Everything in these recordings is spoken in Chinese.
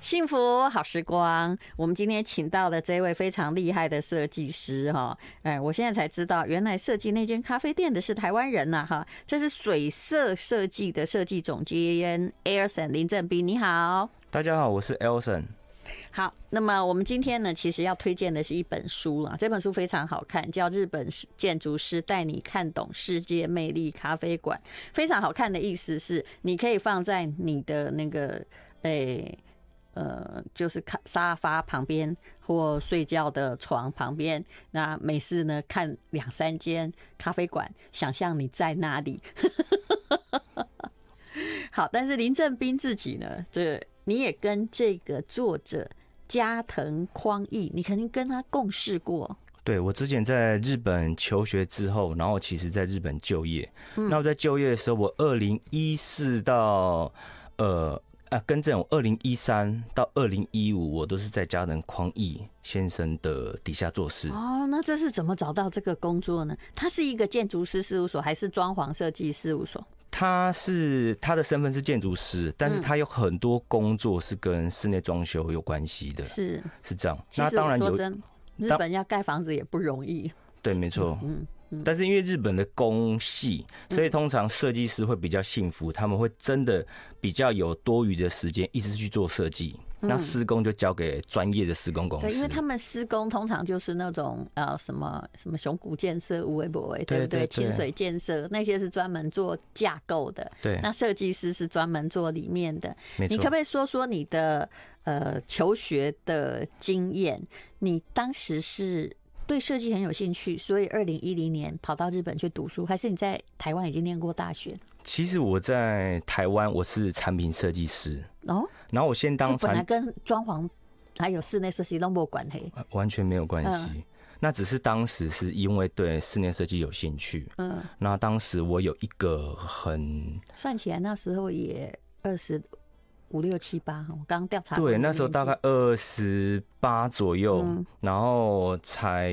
幸福好时光，我们今天请到的这位非常厉害的设计师哈，哎，我现在才知道，原来设计那间咖啡店的是台湾人呐哈，这是水色设计的设计总监 Elson 林正斌，你好，大家好，我是 Elson。好，那么我们今天呢，其实要推荐的是一本书了，这本书非常好看，叫《日本建筑师带你看懂世界魅力咖啡馆》，非常好看的意思是，你可以放在你的那个诶。欸呃，就是看沙发旁边或睡觉的床旁边，那没事呢，看两三间咖啡馆，想象你在那里。好，但是林正斌自己呢，这你也跟这个作者加藤匡义，你肯定跟他共事过。对，我之前在日本求学之后，然后其实在日本就业。那我在就业的时候，我二零一四到呃。啊，跟这种二零一三到二零一五，我都是在家人匡义先生的底下做事。哦，那这是怎么找到这个工作呢？他是一个建筑师事务所，还是装潢设计事务所？他是他的身份是建筑师，但是他有很多工作是跟室内装修有关系的。是是这样。那当然有，日本要盖房子也不容易。对，没错。嗯。但是因为日本的工系，所以通常设计师会比较幸福，他们会真的比较有多余的时间一直去做设计，那施工就交给专业的施工公司。对，因为他们施工通常就是那种呃什么什么熊谷建设、无为博为，对不对？清水建设那些是专门做架构的，对。那设计师是专门做里面的。你可不可以说说你的呃求学的经验？你当时是？对设计很有兴趣，所以二零一零年跑到日本去读书，还是你在台湾已经念过大学？其实我在台湾我是产品设计师哦，然后我先当本来跟装潢还有室内设计都没有关系，完全没有关系。嗯、那只是当时是因为对室内设计有兴趣，嗯，那当时我有一个很算起来那时候也二十。五六七八，我刚刚调查。对，那时候大概二十八左右，嗯、然后才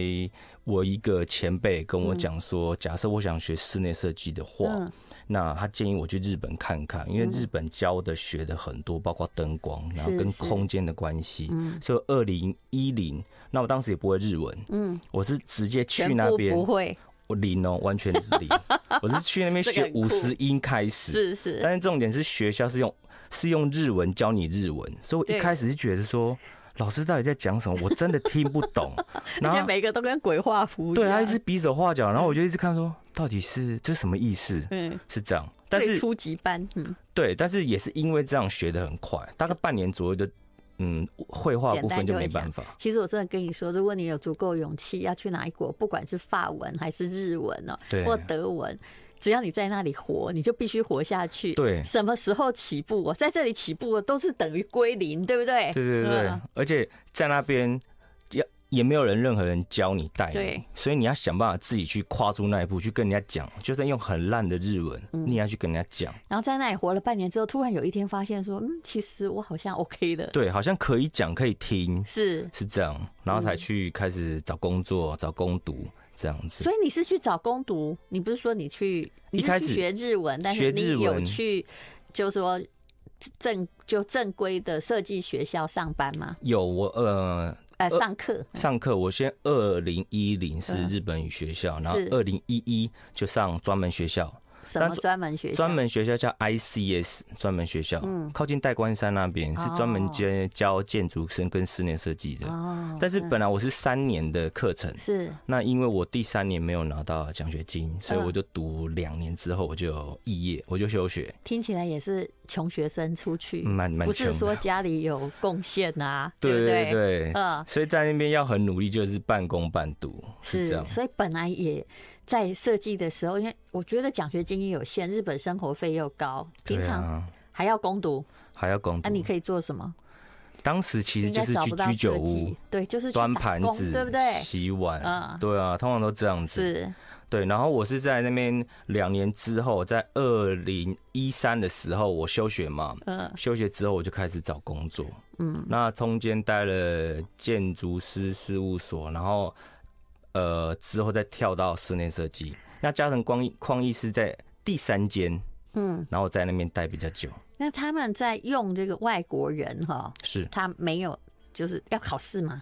我一个前辈跟我讲说，假设我想学室内设计的话，嗯、那他建议我去日本看看，因为日本教的学的很多，包括灯光，然后跟空间的关系。嗯，所以二零一零，那我当时也不会日文，嗯，我是直接去那边不会。我零哦，完全零。我是去那边学五十音开始，是是。但是重点是学校是用是用日文教你日文，所以我一开始是觉得说，老师到底在讲什么？我真的听不懂。然后每个都跟鬼画符。对，他一直比手画脚，然后我就一直看说，到底是这什么意思？嗯，是这样。但是初级班，嗯，对，但是也是因为这样学的很快，大概半年左右就。嗯，绘画部分就没办法。其实我真的跟你说，如果你有足够勇气要去哪一国，不管是法文还是日文哦，对，或德文，只要你在那里活，你就必须活下去。对，什么时候起步？我在这里起步都是等于归零，对不对？对对对，而且在那边要。也没有人，任何人教你带，对，所以你要想办法自己去跨出那一步，去跟人家讲，就算用很烂的日文，你也要去跟人家讲。然后在那里活了半年之后，突然有一天发现说，嗯，其实我好像 OK 的，对，好像可以讲，可以听，是是这样，然后才去开始找工作、找工读这样子。所以你是去找攻读，你不是说你去，你是去学日文，但是你有去，就是说正就正规的设计学校上班吗？有，我呃。呃，上课上课，我先二零一零是日本语学校，然后二零一一就上专门学校。什么专门学校？专门学校叫 ICS 专门学校，嗯，靠近代官山那边是专门教教建筑生跟室内设计的。哦，但是本来我是三年的课程，是那因为我第三年没有拿到奖学金，所以我就读两年之后我就肄业，我就休学。听起来也是穷学生出去，蛮蛮不是说家里有贡献啊，对不对？对，嗯，所以在那边要很努力，就是半工半读，是这样。所以本来也。在设计的时候，因为我觉得奖学金也有限，日本生活费又高，平常还要攻读，还要攻读。那你可以做什么？当时其实就是去居酒屋，对，就是端盘子，对不对？洗碗，嗯，对啊，通常都这样子。是，对。然后我是在那边两年之后，在二零一三的时候，我休学嘛，嗯，休学之后我就开始找工作，嗯，那中间待了建筑师事务所，然后。呃，之后再跳到室内设计。那加藤光匡一是在第三间，嗯，然后在那边待比较久。那他们在用这个外国人哈，是他没有就是要考试吗？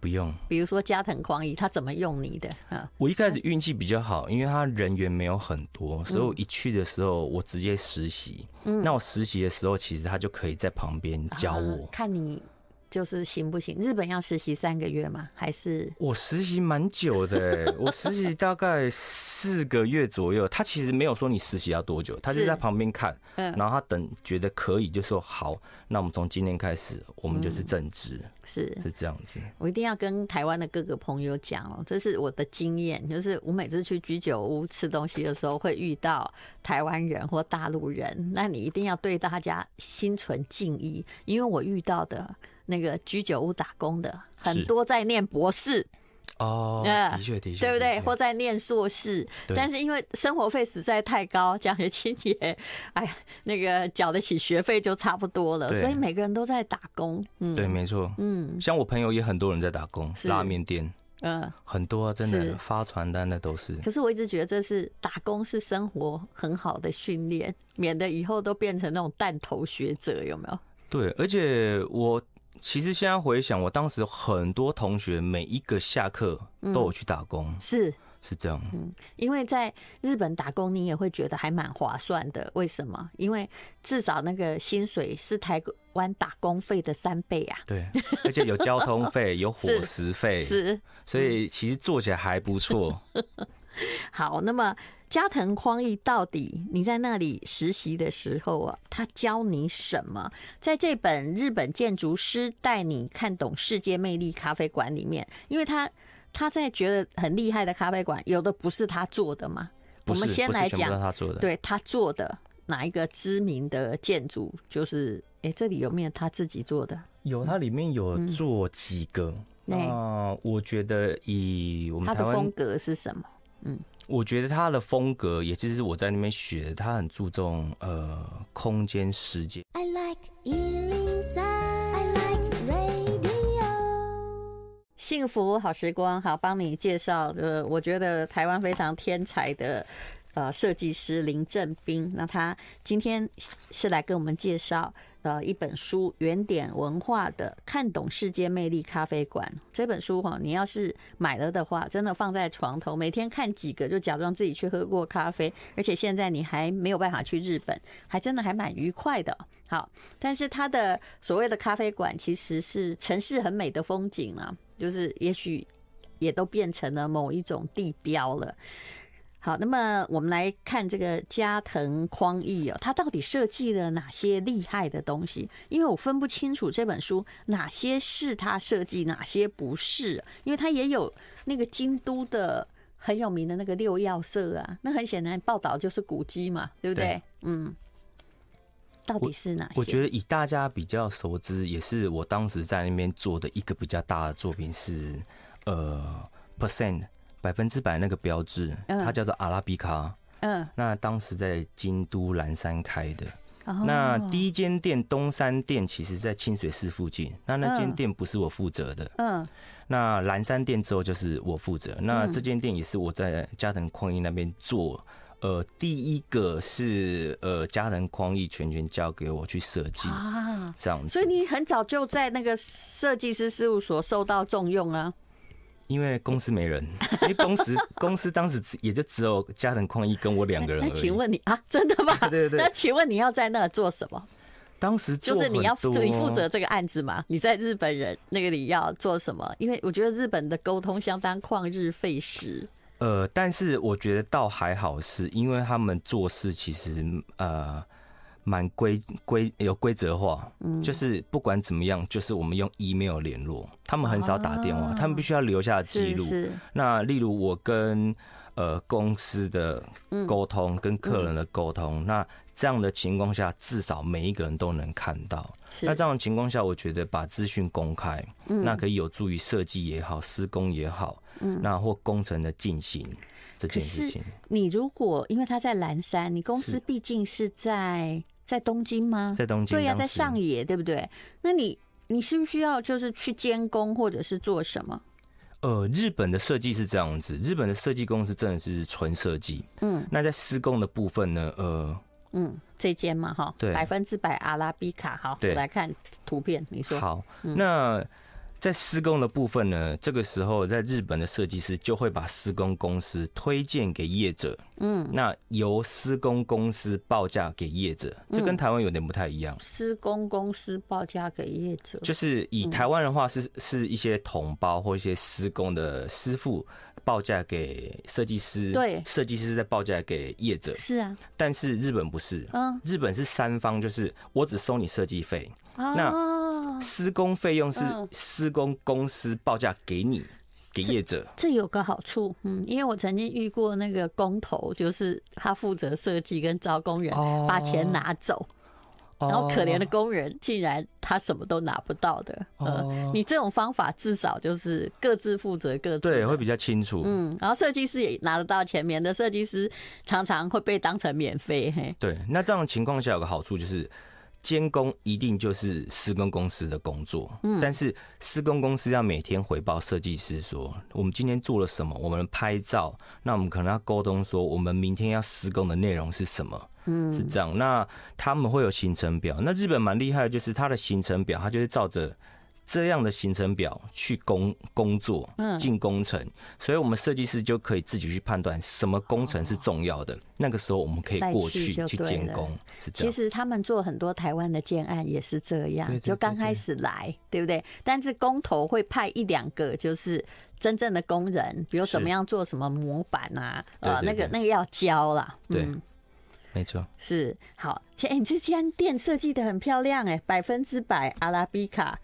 不用。比如说加藤匡一，他怎么用你的？啊，我一开始运气比较好，因为他人员没有很多，所以我一去的时候我直接实习。嗯，那我实习的时候，其实他就可以在旁边教我，啊，看你。就是行不行？日本要实习三个月吗？还是我实习蛮久的，我实习大概四个月左右。他其实没有说你实习要多久，他就在旁边看，嗯，然后他等觉得可以就说好，那我们从今天开始，我们就是正职，是是这样子。我一定要跟台湾的各个朋友讲哦，这是我的经验，就是我每次去居酒屋吃东西的时候，会遇到台湾人或大陆人，那你一定要对大家心存敬意，因为我遇到的。那个居酒屋打工的很多在念博士哦，的确的确，对不对？或在念硕士，但是因为生活费实在太高，奖学金也哎呀，那个缴得起学费就差不多了，所以每个人都在打工。嗯，对，没错。嗯，像我朋友也很多人在打工，拉面店，嗯，很多啊，真的发传单的都是。可是我一直觉得这是打工是生活很好的训练，免得以后都变成那种弹头学者，有没有？对，而且我。其实现在回想，我当时很多同学每一个下课都有去打工，嗯、是是这样。嗯，因为在日本打工，你也会觉得还蛮划算的。为什么？因为至少那个薪水是台湾打工费的三倍啊。对，而且有交通费，有伙食费，是，所以其实做起来还不错。好，那么。加藤匡义到底你在那里实习的时候啊，他教你什么？在这本日本建筑师带你看懂世界魅力咖啡馆里面，因为他他在觉得很厉害的咖啡馆，有的不是他做的嘛。我们先来讲他做的，对他做的哪一个知名的建筑？就是哎、欸，这里有没有他自己做的？有，他里面有做几个。那、嗯呃、我觉得以我们台湾他的风格是什么？嗯。我觉得他的风格，也就是我在那边学的，他很注重呃空间、时间。I like 103, I like radio。幸福好时光，好，帮你介绍呃，我觉得台湾非常天才的呃设计师林正斌。那他今天是来跟我们介绍。的一本书，原点文化的《看懂世界魅力咖啡馆》这本书哈，你要是买了的话，真的放在床头，每天看几个，就假装自己去喝过咖啡。而且现在你还没有办法去日本，还真的还蛮愉快的。好，但是它的所谓的咖啡馆，其实是城市很美的风景啊，就是也许也都变成了某一种地标了。好，那么我们来看这个加藤匡义哦，他到底设计了哪些厉害的东西？因为我分不清楚这本书哪些是他设计，哪些不是。因为他也有那个京都的很有名的那个六要色啊，那很显然报道就是古迹嘛，对不对？对。嗯，到底是哪些？我觉得以大家比较熟知，也是我当时在那边做的一个比较大的作品是呃 percent。百分之百那个标志，它叫做阿拉比卡。嗯，那当时在京都岚山开的。那第一间店东山店，其实在清水寺附近。那那间店不是我负责的。嗯。那岚山店之后就是我负责。那这间店也是我在加藤匡一那边做。呃，第一个是呃加藤匡一全权交给我去设计啊，这样子。所以你很早就在那个设计师事务所受到重用啊。因为公司没人，因为公司公司当时也就只有加藤匡一跟我两个人而已。那请问你啊，真的吗？对对对。那请问你要在那做什么？当时就是你要你负责这个案子嘛？你在日本人那个你要做什么？因为我觉得日本的沟通相当旷日费时。呃，但是我觉得倒还好，是因为他们做事其实呃。蛮规规有规则化，就是不管怎么样，就是我们用 email 联络，他们很少打电话，他们必须要留下记录。那例如我跟呃公司的沟通，跟客人的沟通，那这样的情况下，至少每一个人都能看到。那这样的情况下，我觉得把资讯公开，那可以有助于设计也好，施工也好，那或工程的进行这件事情。你如果因为他在蓝山，你公司毕竟是在。在东京吗？在东京。对呀、啊，在上野，对不对？那你你需不需要就是去监工或者是做什么？呃，日本的设计是这样子，日本的设计公司真的是纯设计。嗯，那在施工的部分呢？呃，嗯，这间嘛哈，对，百分之百阿拉比卡。好，我，来看图片，你说好，那。在施工的部分呢，这个时候在日本的设计师就会把施工公司推荐给业者，嗯，那由施工公司报价给业者，这跟台湾有点不太一样。施工公司报价给业者，就是以台湾的话是是一些同胞或一些施工的师傅报价给设计师，对，设计师再报价给业者，是啊。但是日本不是，嗯，日本是三方，就是我只收你设计费。那施工费用是施工公司报价给你，给业者。这有个好处，嗯，因为我曾经遇过那个工头，就是他负责设计跟招工人，把钱拿走，然后可怜的工人竟然他什么都拿不到的。呃，你这种方法至少就是各自负责各自，对，会比较清楚。嗯，然后设计师也拿得到钱，免得设计师常常会被当成免费。嘿，对，那这样的情况下有个好处就是。监工一定就是施工公司的工作，嗯，但是施工公司要每天回报设计师说，我们今天做了什么，我们拍照，那我们可能要沟通说，我们明天要施工的内容是什么，嗯，是这样。那他们会有行程表，那日本蛮厉害的，就是他的行程表，他就是照着。这样的行程表去工工作，嗯进工程，所以我们设计师就可以自己去判断什么工程是重要的。那个时候我们可以过去去监工，是这样。其实他们做很多台湾的建案也是这样，就刚开始来，对不对？但是工头会派一两个，就是真正的工人，比如怎么样做什么模板啊，呃，那个那个要教啦。对，没错，是好。哎，你这间店设计的很漂亮，哎，百分之百阿拉比卡。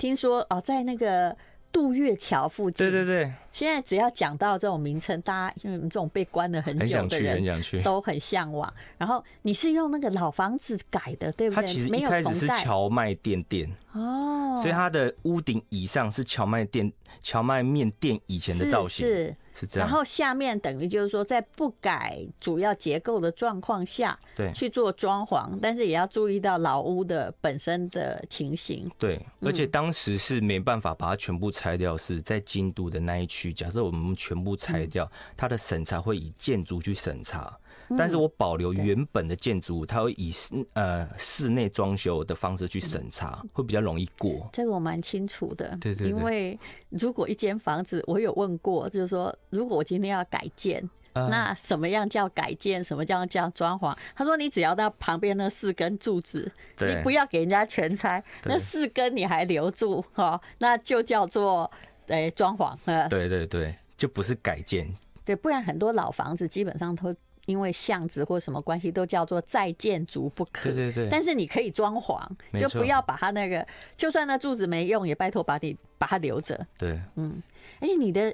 听说哦，在那个渡月桥附近。对对对。现在只要讲到这种名称，大家因为这种被关了很久的人，都很向往。然后你是用那个老房子改的，对不对？它其实一开始是荞麦店店哦，所以它的屋顶以上是荞麦店、荞麦面店以前的造型。是。是这样，然后下面等于就是说，在不改主要结构的状况下，对，去做装潢，但是也要注意到老屋的本身的情形。对，而且当时是没办法把它全部拆掉，是在京都的那一区。假设我们全部拆掉，它的审查会以建筑去审查。但是我保留原本的建筑物，它会以室呃室内装修的方式去审查，会比较容易过。这个我蛮清楚的，对对对。因为如果一间房子，我有问过，就是说，如果我今天要改建，那什么样叫改建？什么叫叫装潢？他说，你只要到旁边那四根柱子，你不要给人家全拆，那四根你还留住哈，那就叫做诶装潢。对对对，就不是改建。对，不然很多老房子基本上都。因为巷子或什么关系，都叫做再建筑不可。对对对。但是你可以装潢，就不要把它那个，就算那柱子没用，也拜托把你把它留着。对，嗯。哎，你的，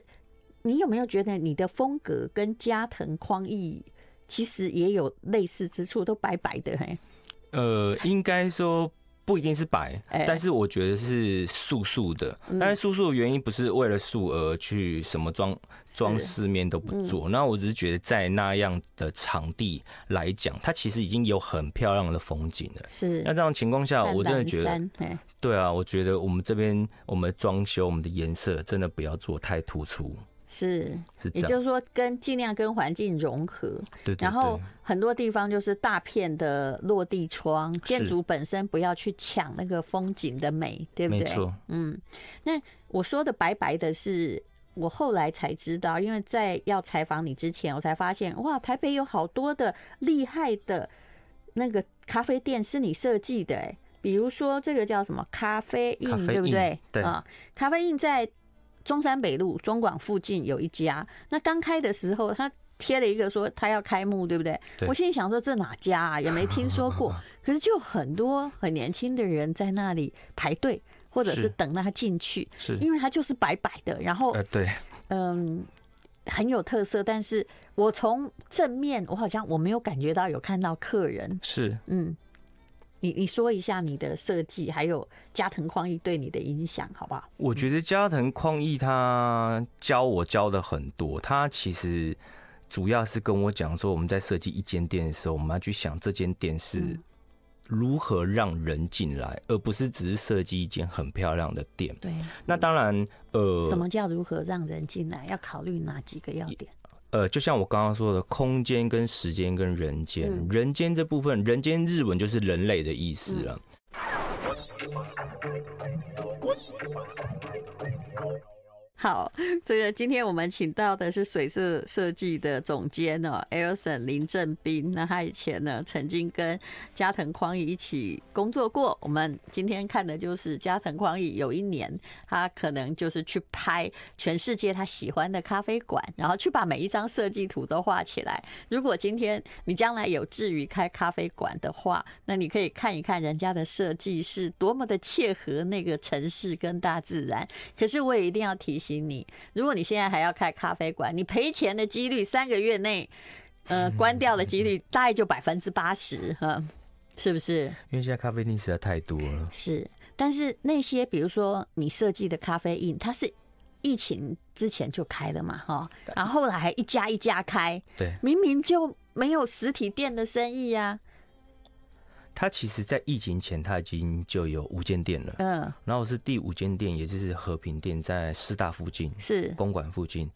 你有没有觉得你的风格跟加藤匡义其实也有类似之处，都白白的嘿？呃，应该说。不一定是白，但是我觉得是素素的。但是素素的原因不是为了素而去什么装装饰面都不做。那我只是觉得在那样的场地来讲，它其实已经有很漂亮的风景了。是。那这样情况下，我真的觉得，对啊，我觉得我们这边我们装修我们的颜色真的不要做太突出。是，也就是说，跟尽量跟环境融合。对，然后很多地方就是大片的落地窗，建筑本身不要去抢那个风景的美，对不对？没错。嗯，那我说的白白的是，我后来才知道，因为在要采访你之前，我才发现，哇，台北有好多的厉害的那个咖啡店是你设计的，哎，比如说这个叫什么咖啡印，对不对？对啊，咖啡印在。中山北路中广附近有一家，那刚开的时候，他贴了一个说他要开幕，对不对？对。我心里想说，这哪家啊？也没听说过。可是就很多很年轻的人在那里排队，或者是等他进去，是因为他就是白白的，然后对，嗯，很有特色。但是我从正面，我好像我没有感觉到有看到客人，是嗯。你你说一下你的设计，还有加藤匡义对你的影响，好不好？我觉得加藤匡义他教我教的很多，他其实主要是跟我讲说，我们在设计一间店的时候，我们要去想这间店是如何让人进来，而不是只是设计一间很漂亮的店。对，那当然，呃，什么叫如何让人进来？要考虑哪几个要点？呃，就像我刚刚说的，空间跟时间跟人间，嗯、人间这部分，人间日文就是人类的意思了。嗯好，这个今天我们请到的是水色设计的总监哦，Elson 林正斌。那他以前呢，曾经跟加藤匡逸一起工作过。我们今天看的就是加藤匡逸有一年，他可能就是去拍全世界他喜欢的咖啡馆，然后去把每一张设计图都画起来。如果今天你将来有志于开咖啡馆的话，那你可以看一看人家的设计是多么的切合那个城市跟大自然。可是我也一定要提醒。你，如果你现在还要开咖啡馆，你赔钱的几率三个月内，呃，关掉的几率大概就百分之八十，哈，是不是？因为现在咖啡厅实在太多了。是，但是那些比如说你设计的咖啡因，它是疫情之前就开了嘛，哈，然后后来还一家一家开，对，明明就没有实体店的生意呀。他其实，在疫情前，他已经就有五间店了。嗯，然后是第五间店，也就是和平店，在师大附近，是公馆附近，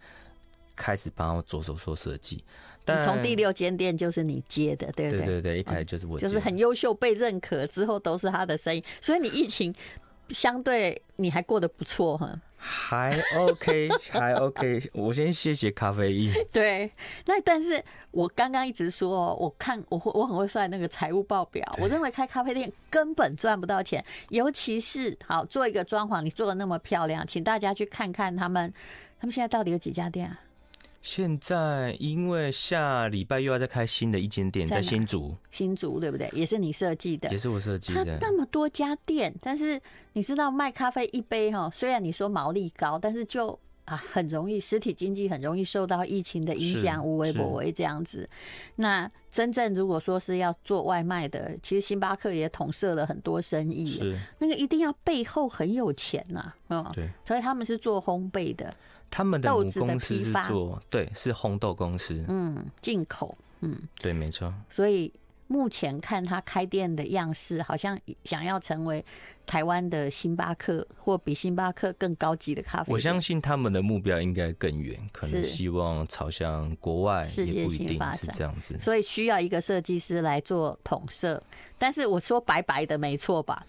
开始帮我着手做设计。但从第六间店就是你接的，对不对？对对对，一开始就是我，就是很优秀，被认可之后都是他的生意。所以你疫情相对你还过得不错哈。还 OK，还 OK。我先谢谢咖啡因。对，那但是我刚刚一直说，我看我会我很会算那个财务报表。我认为开咖啡店根本赚不到钱，尤其是好做一个装潢，你做的那么漂亮，请大家去看看他们，他们现在到底有几家店啊？现在因为下礼拜又要再开新的一间店，在新竹，新竹对不对？也是你设计的，也是我设计的。那么多家店，但是你知道卖咖啡一杯哈，虽然你说毛利高，但是就啊很容易实体经济很容易受到疫情的影响，无微不微这样子。那真正如果说是要做外卖的，其实星巴克也统摄了很多生意，是那个一定要背后很有钱呐，嗯，对，所以他们是做烘焙的。他们的母公司是做，对，是烘豆公司，嗯，进口，嗯，对，没错。所以目前看他开店的样式，好像想要成为台湾的星巴克，或比星巴克更高级的咖啡。我相信他们的目标应该更远，可能希望朝向国外，世界性发展这样子。所以需要一个设计师来做统摄。但是我说白白的，没错吧？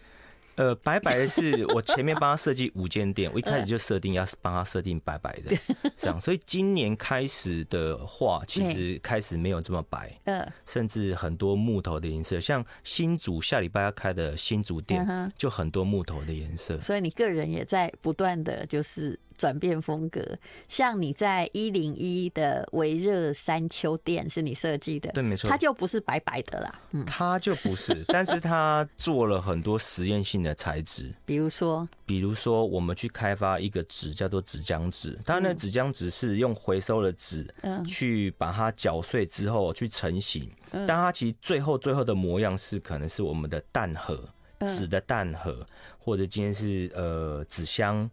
呃，白白的是我前面帮他设计五间店，我一开始就设定要帮他设定白白的，这样，所以今年开始的话，其实开始没有这么白，嗯，甚至很多木头的颜色，像新竹下礼拜要开的新竹店，就很多木头的颜色，所以你个人也在不断的就是。转变风格，像你在一零一的微热山丘店是你设计的，对，没错，它就不是白白的啦，嗯，它就不是，但是它做了很多实验性的材质，比如说，比如说我们去开发一个纸叫做纸浆纸，当然那纸浆纸是用回收的纸，嗯，去把它搅碎之后去成型，但它其实最后最后的模样是可能是我们的蛋盒，纸的蛋盒，或者今天是呃纸箱。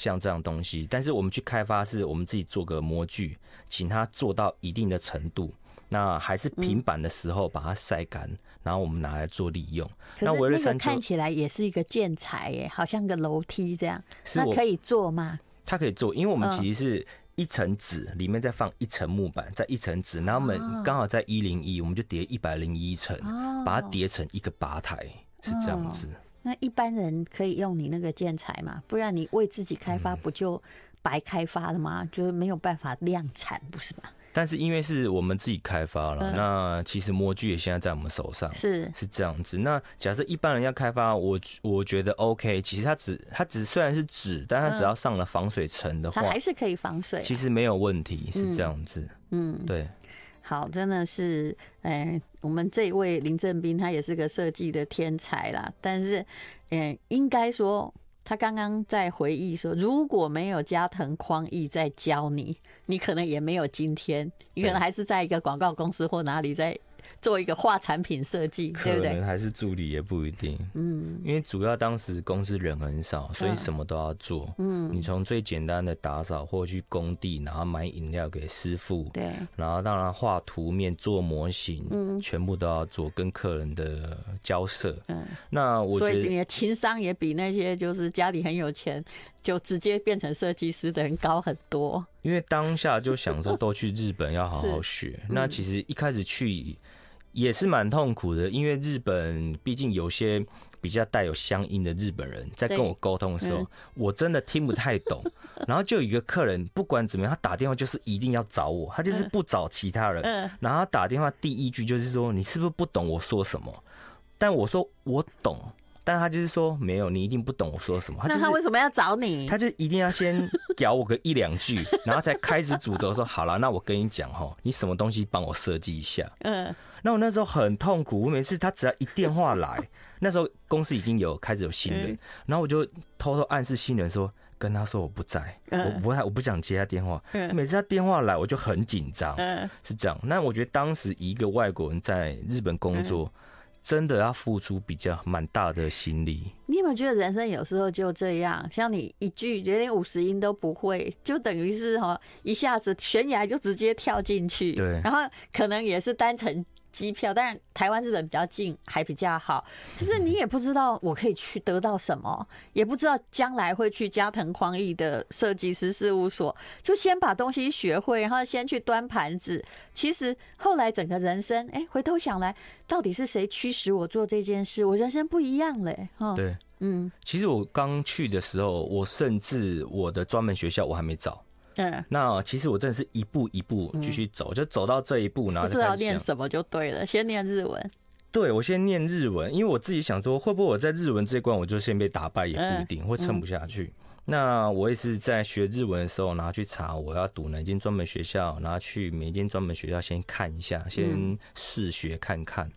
像这样东西，但是我们去开发，是我们自己做个模具，请它做到一定的程度，那还是平板的时候把它晒干，嗯、然后我们拿来做利用。那那个看起来也是一个建材耶，好像个楼梯这样，那可以做吗？它可以做，因为我们其实是一层纸，里面再放一层木板，再一层纸，然后我们刚好在一零一，我们就叠一百零一层，把它叠成一个吧台，是这样子。那一般人可以用你那个建材嘛？不然你为自己开发不就白开发了吗？就是没有办法量产，不是吗？但是因为是我们自己开发了，那其实模具也现在在我们手上，是是这样子。那假设一般人要开发，我我觉得 OK。其实它只它只虽然是纸，但它只要上了防水层的话，它还是可以防水，其实没有问题，是这样子。嗯，对。好，真的是，哎、欸，我们这一位林正斌，他也是个设计的天才啦。但是，嗯、欸，应该说，他刚刚在回忆说，如果没有加藤匡义在教你，你可能也没有今天，你可能还是在一个广告公司或哪里在。做一个画产品设计，对不对？可能还是助理也不一定。嗯，因为主要当时公司人很少，所以什么都要做。嗯，你从最简单的打扫，或去工地，然后买饮料给师傅，对，然后当然画图面、做模型，嗯，全部都要做，跟客人的交涉。嗯，那我觉得，所以你的情商也比那些就是家里很有钱就直接变成设计师的人高很多。因为当下就想说都去日本要好好 学，嗯、那其实一开始去也是蛮痛苦的，因为日本毕竟有些比较带有乡音的日本人在跟我沟通的时候，我真的听不太懂。然后就有一个客人，不管怎么样，他打电话就是一定要找我，他就是不找其他人。然后他打电话第一句就是说：“你是不是不懂我说什么？”但我说我懂。但他就是说没有，你一定不懂我说什么。他就是、那他为什么要找你？他就一定要先屌我个一两句，然后才开始主轴说好了，那我跟你讲哈，你什么东西帮我设计一下。嗯。那我那时候很痛苦，我每次他只要一电话来，那时候公司已经有开始有新人，然后我就偷偷暗示新人说，跟他说我不在，我不太我不想接他电话。每次他电话来，我就很紧张。嗯。是这样。那我觉得当时一个外国人在日本工作。真的要付出比较蛮大的心力。你有没有觉得人生有时候就这样？像你一句连五十音都不会，就等于是哈一下子悬崖就直接跳进去。对。然后可能也是单程机票，但是台湾日本比较近，还比较好。可是你也不知道我可以去得到什么，也不知道将来会去加藤匡义的设计师事务所，就先把东西学会，然后先去端盘子。其实后来整个人生，哎，回头想来，到底是谁驱使我做这件事？我人生不一样嘞。对，嗯，其实我刚去的时候，我甚至我的专门学校我还没找。嗯，那其实我真的是一步一步继续走，就走到这一步，然后知道念什么就对了，先念日文。对，我先念日文，因为我自己想说，会不会我在日文这一关我就先被打败也不一定，会撑不下去。那我也是在学日文的时候，然后去查我要读哪间专门学校，然后去每一间专门学校先看一下，先试学看看。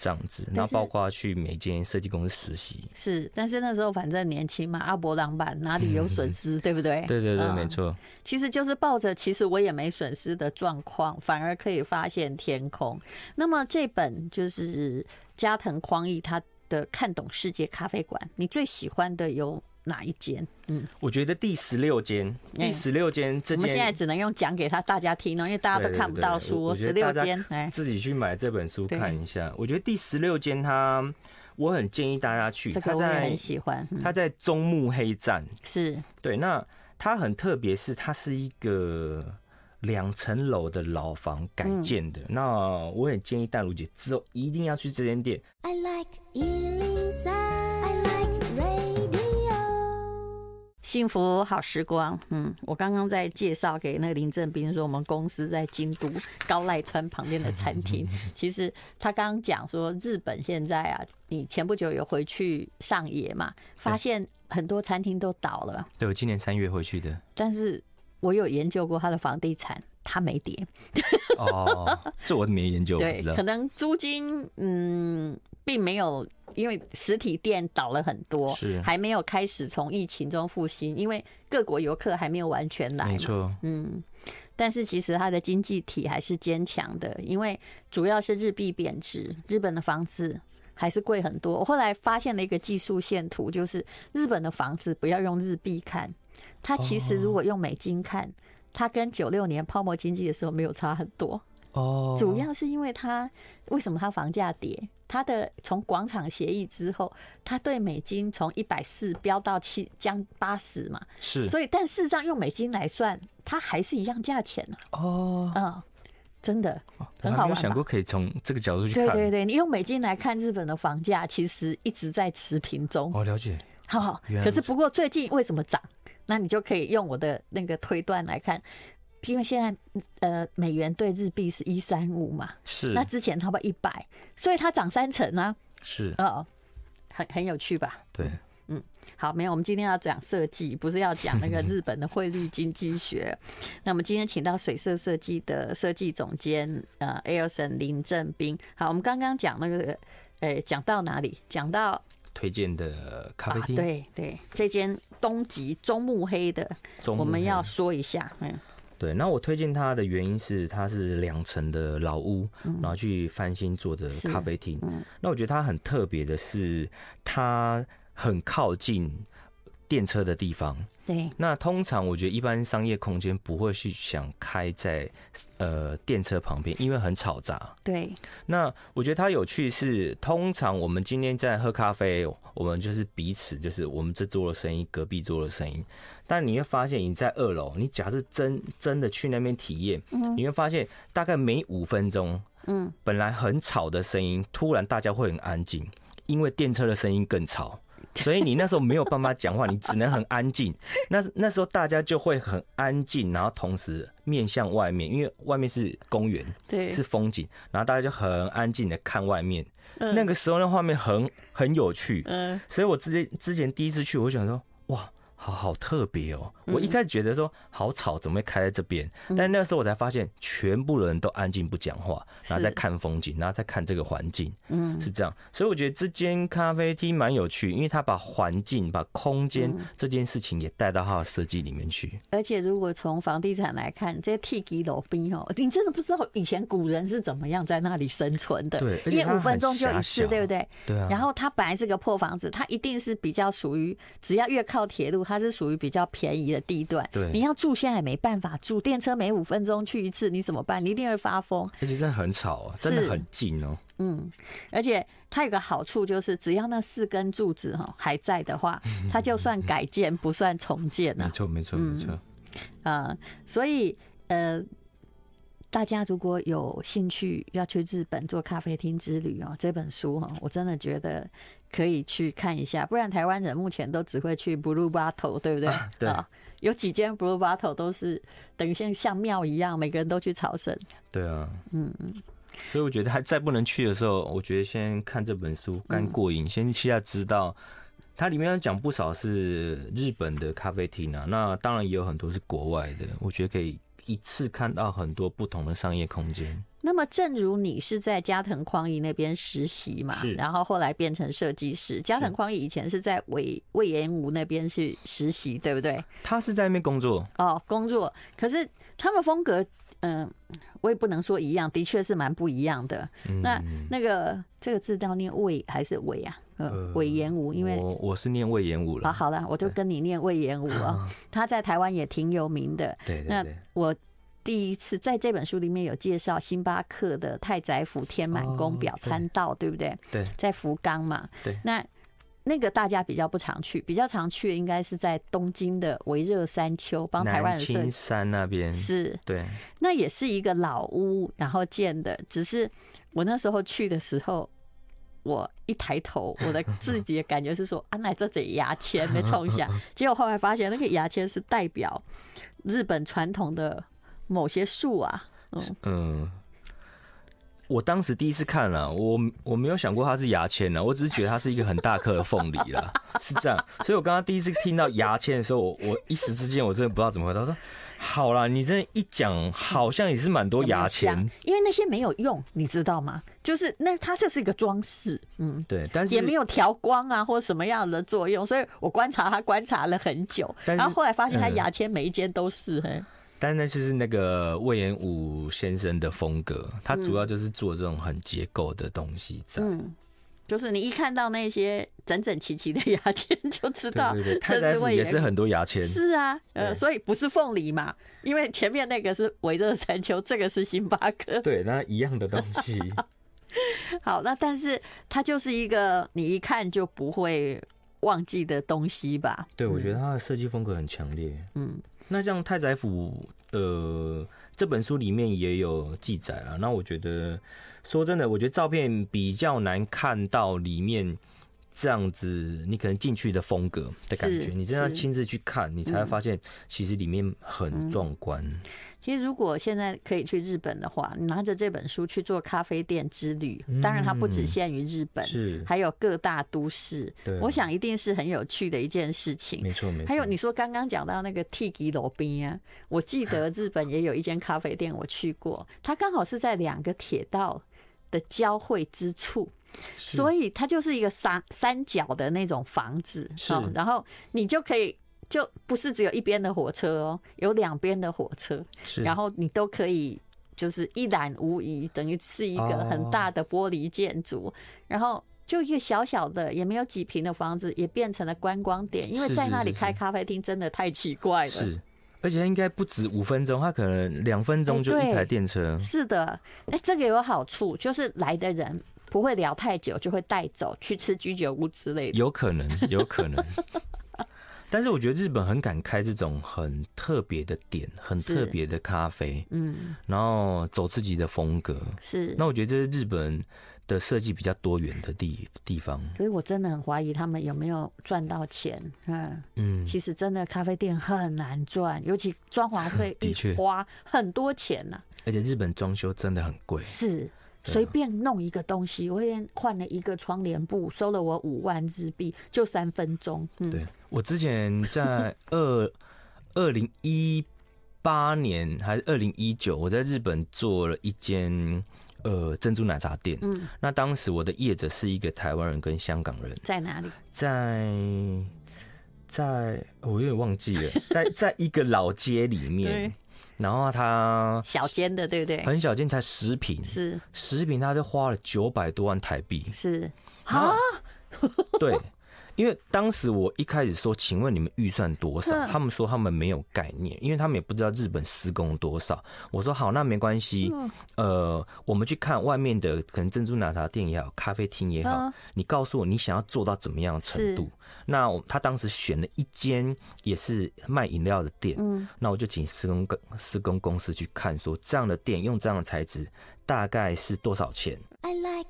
这样子，那包括去每间设计公司实习是，但是那时候反正年轻嘛，阿伯朗版哪里有损失，对不对？对对对，没错。其实就是抱着其实我也没损失的状况，反而可以发现天空。那么这本就是加藤匡义他的看懂世界咖啡馆，你最喜欢的有？哪一间？嗯，我觉得第十六间，第十六间，这间我们现在只能用讲给他大家听哦，因为大家都看不到书。十六间，哎，自己去买这本书看一下。我觉得第十六间，它我很建议大家去。这个我也很喜欢。它在中目黑站，是对。那它很特别，是它是一个两层楼的老房改建的。那我很建议淡如姐之后一定要去这间店。I like 幸福好时光，嗯，我刚刚在介绍给那个林正斌说，我们公司在京都高濑川旁边的餐厅。其实他刚刚讲说，日本现在啊，你前不久有回去上野嘛，发现很多餐厅都倒了。对，我今年三月回去的。但是我有研究过他的房地产，他没跌。哦，这我没研究，对，可能租金，嗯。并没有，因为实体店倒了很多，是还没有开始从疫情中复兴，因为各国游客还没有完全来，没错，嗯，但是其实它的经济体还是坚强的，因为主要是日币贬值，日本的房子还是贵很多。我后来发现了一个技术线图，就是日本的房子不要用日币看，它其实如果用美金看，它跟九六年泡沫经济的时候没有差很多。哦，主要是因为它为什么它房价跌？它的从广场协议之后，它对美金从一百四飙到七将八十嘛，是，所以但事实上用美金来算，它还是一样价钱呢。哦，嗯，真的很好玩。我想过可以从这个角度去看。对对对，你用美金来看日本的房价，其实一直在持平中。哦了解。好好，可是不过最近为什么涨？那你就可以用我的那个推断来看。因为现在呃美元兑日币是一三五嘛，是，那之前差不多一百，所以它涨三成呢，是，哦，很很有趣吧？对，嗯，好，没有，我们今天要讲设计，不是要讲那个日本的汇率经济学。那我们今天请到水色设计的设计总监呃，Ailson 林正斌。好，我们刚刚讲那个，呃、欸，讲到哪里？讲到推荐的咖啡厅、啊，对对，这间东极中目黑的，我们要说一下，嗯。对，那我推荐它的原因是它是两层的老屋，然后去翻新做的咖啡厅。那我觉得它很特别的是，它很靠近电车的地方。对，那通常我觉得一般商业空间不会去想开在呃电车旁边，因为很吵杂。对，那我觉得它有趣是，通常我们今天在喝咖啡，我们就是彼此就是我们这桌的声音，隔壁桌的声音。但你会发现你在二楼，你假设真真的去那边体验，你会发现大概每五分钟，嗯，本来很吵的声音，突然大家会很安静，因为电车的声音更吵。所以你那时候没有办法讲话，你只能很安静。那那时候大家就会很安静，然后同时面向外面，因为外面是公园，对，是风景，然后大家就很安静的看外面。那个时候那画面很很有趣。嗯，所以我之前之前第一次去，我想说，哇。好好特别哦！我一开始觉得说好吵，怎么会开在这边？但那时候我才发现，全部人都安静不讲话，然后在看风景，然后在看这个环境，嗯，是这样。所以我觉得这间咖啡厅蛮有趣，因为他把环境、把空间这件事情也带到他的设计里面去。而且如果从房地产来看，这些铁基楼边哦，你真的不知道以前古人是怎么样在那里生存的。对，因为五分钟就一次，对不对？对啊。然后它本来是个破房子，它一定是比较属于，只要越靠铁路。它是属于比较便宜的地段，对，你要住现在也没办法住，电车每五分钟去一次，你怎么办？你一定会发疯。而且真的很吵啊，真的很近哦。嗯，而且它有个好处就是，只要那四根柱子哈还在的话，它就算改建不算重建了。没错，没错，没错。啊，所以呃。大家如果有兴趣要去日本做咖啡厅之旅哦，这本书哈，我真的觉得可以去看一下。不然台湾人目前都只会去 Blue Bottle，对不对？啊，对。有几间 Blue Bottle 都是等于像像庙一样，每个人都去朝圣。对啊，嗯嗯。所以我觉得还再不能去的时候，我觉得先看这本书干过瘾，先去下知道它里面讲不少是日本的咖啡厅啊，那当然也有很多是国外的，我觉得可以。一次看到很多不同的商业空间。那么，正如你是在加藤匡一那边实习嘛，然后后来变成设计师。加藤匡一以前是在魏魏延武那边去实习，对不对？他是在那边工作哦，工作。可是他们风格，嗯、呃，我也不能说一样，的确是蛮不一样的。嗯、那那个这个字要念魏还是魏啊？呃，隈研吾，因为我我是念魏延武了。好，好了，我就跟你念魏延武啊。他在台湾也挺有名的。对对对。那我第一次在这本书里面有介绍星巴克的太宰府天满宫表参道，对不对？对。在福冈嘛。对。那那个大家比较不常去，比较常去的应该是在东京的微热山丘，帮台湾人设计。山那边。是。对。那也是一个老屋，然后建的，只是我那时候去的时候。我一抬头，我的自己的感觉是说，啊，那这这牙签没冲下，结果后来发现那个牙签是代表日本传统的某些树啊。嗯，我当时第一次看了，我我没有想过它是牙签呢，我只是觉得它是一个很大颗的凤梨了，是这样。所以我刚刚第一次听到牙签的时候，我我一时之间我真的不知道怎么回答。他说。好啦，你这一讲，好像也是蛮多牙签，因为那些没有用，你知道吗？就是那它这是一个装饰，嗯，对，但是也没有调光啊，或什么样的作用，所以我观察它观察了很久，然后后来发现它牙签每一间都是，嘿，但是那就是那个魏延武先生的风格，他主要就是做这种很结构的东西在。嗯就是你一看到那些整整齐齐的牙签，就知道这是太宰府也是很多牙签。是啊，呃，所以不是凤梨嘛，因为前面那个是围热山丘，这个是星巴克。对，那一样的东西。好，那但是它就是一个你一看就不会忘记的东西吧？对，我觉得它的设计风格很强烈。嗯，那像太宰府呃这本书里面也有记载啊，那我觉得。说真的，我觉得照片比较难看到里面这样子，你可能进去的风格的感觉，你真的要亲自去看，你才会发现其实里面很壮观。其实，如果现在可以去日本的话，你拿着这本书去做咖啡店之旅，当然它不只限于日本，是还有各大都市。我想一定是很有趣的一件事情。没错，没错。还有你说刚刚讲到那个 Tiki 路边啊，我记得日本也有一间咖啡店，我去过，它刚好是在两个铁道的交汇之处，所以它就是一个三三角的那种房子，是，然后你就可以就不是只有一边的火车哦，有两边的火车，然后你都可以就是一览无遗，等于是一个很大的玻璃建筑，然后就一个小小的也没有几平的房子，也变成了观光点，因为在那里开咖啡厅真的太奇怪了。是，是，是，是，而且它应该不止五分钟，它可能两分钟就一台电车。是的，哎，这个有好处，就是来的人不会聊太久，就会带走去吃居酒屋之类的。有可能，有可能。但是我觉得日本很敢开这种很特别的店，很特别的咖啡，嗯，然后走自己的风格，是。那我觉得这是日本的设计比较多元的地地方。所以我真的很怀疑他们有没有赚到钱，嗯嗯。其实真的咖啡店很难赚，尤其装潢费 的确花很多钱呐、啊。而且日本装修真的很贵，是。随便弄一个东西，我那天换了一个窗帘布，收了我五万日币，就三分钟。嗯，对，我之前在二二零一八年还是二零一九，我在日本做了一间呃珍珠奶茶店。嗯，那当时我的业者是一个台湾人跟香港人，在哪里？在在，我有点忘记了，在在一个老街里面。然后他小间的，对不对？很小间，才十平，是。十平，他就花了九百多万台币，是。啊，对。因为当时我一开始说，请问你们预算多少？他们说他们没有概念，因为他们也不知道日本施工多少。我说好，那没关系。呃，我们去看外面的，可能珍珠奶茶店也好，咖啡厅也好，你告诉我你想要做到怎么样的程度。那他当时选了一间也是卖饮料的店，那我就请施工施工公司去看，说这样的店用这样的材质大概是多少钱？I like